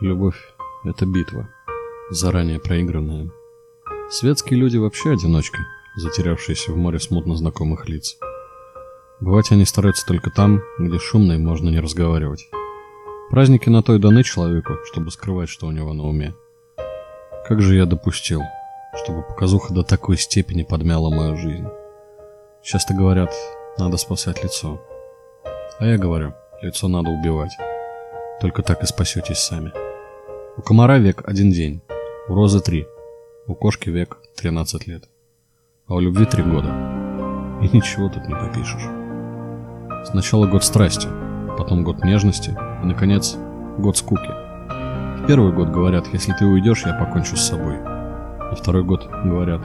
Любовь – это битва, заранее проигранная. Светские люди вообще одиночки, затерявшиеся в море смутно знакомых лиц. Бывать они стараются только там, где шумно и можно не разговаривать. Праздники на то и даны человеку, чтобы скрывать, что у него на уме. Как же я допустил, чтобы показуха до такой степени подмяла мою жизнь? Часто говорят, надо спасать лицо. А я говорю, лицо надо убивать. Только так и спасетесь сами. У комара век один день, у розы три, у кошки век 13 лет, а у любви три года. И ничего тут не попишешь. Сначала год страсти, потом год нежности и, наконец, год скуки. В первый год говорят, если ты уйдешь, я покончу с собой. На второй год говорят,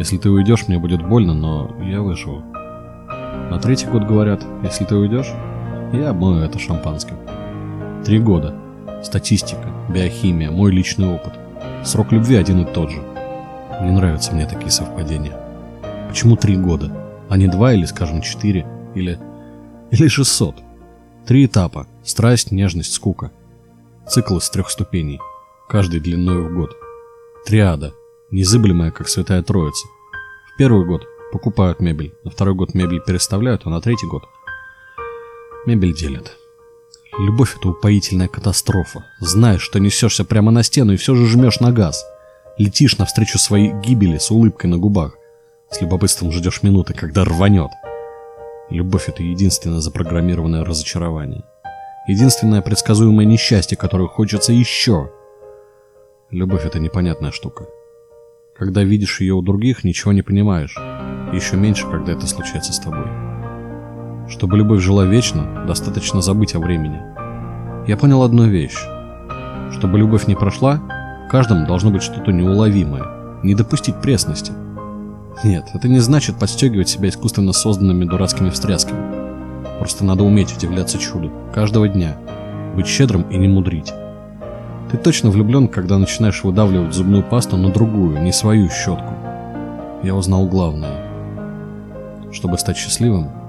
если ты уйдешь, мне будет больно, но я выживу. На третий год говорят, если ты уйдешь, я обмою это шампанским. Три года. Статистика, биохимия, мой личный опыт. Срок любви один и тот же. Не нравятся мне такие совпадения. Почему три года, а не два или, скажем, четыре, или... или шестьсот? Три этапа. Страсть, нежность, скука. Цикл из трех ступеней. Каждый длиной в год. Триада. Незыблемая, как святая троица. В первый год покупают мебель, на второй год мебель переставляют, а на третий год мебель делят. Любовь — это упоительная катастрофа. Знаешь, что несешься прямо на стену и все же жмешь на газ. Летишь навстречу своей гибели с улыбкой на губах. С любопытством ждешь минуты, когда рванет. Любовь — это единственное запрограммированное разочарование. Единственное предсказуемое несчастье, которое хочется еще. Любовь — это непонятная штука. Когда видишь ее у других, ничего не понимаешь. Еще меньше, когда это случается с тобой. Чтобы любовь жила вечно, достаточно забыть о времени. Я понял одну вещь. Чтобы любовь не прошла, в каждом должно быть что-то неуловимое, не допустить пресности. Нет, это не значит подстегивать себя искусственно созданными дурацкими встрясками. Просто надо уметь удивляться чуду, каждого дня, быть щедрым и не мудрить. Ты точно влюблен, когда начинаешь выдавливать зубную пасту на другую, не свою щетку. Я узнал главное. Чтобы стать счастливым,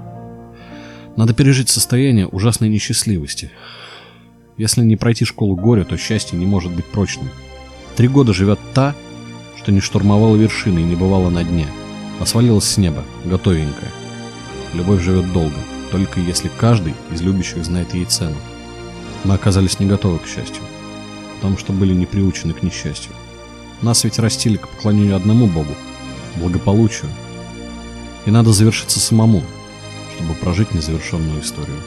надо пережить состояние ужасной несчастливости. Если не пройти школу горя, то счастье не может быть прочным. Три года живет та, что не штурмовала вершины и не бывала на дне, а свалилась с неба, готовенькая. Любовь живет долго, только если каждый из любящих знает ей цену. Мы оказались не готовы к счастью, потому что были не приучены к несчастью. Нас ведь растили к поклонению одному Богу, благополучию. И надо завершиться самому, чтобы прожить незавершенную историю.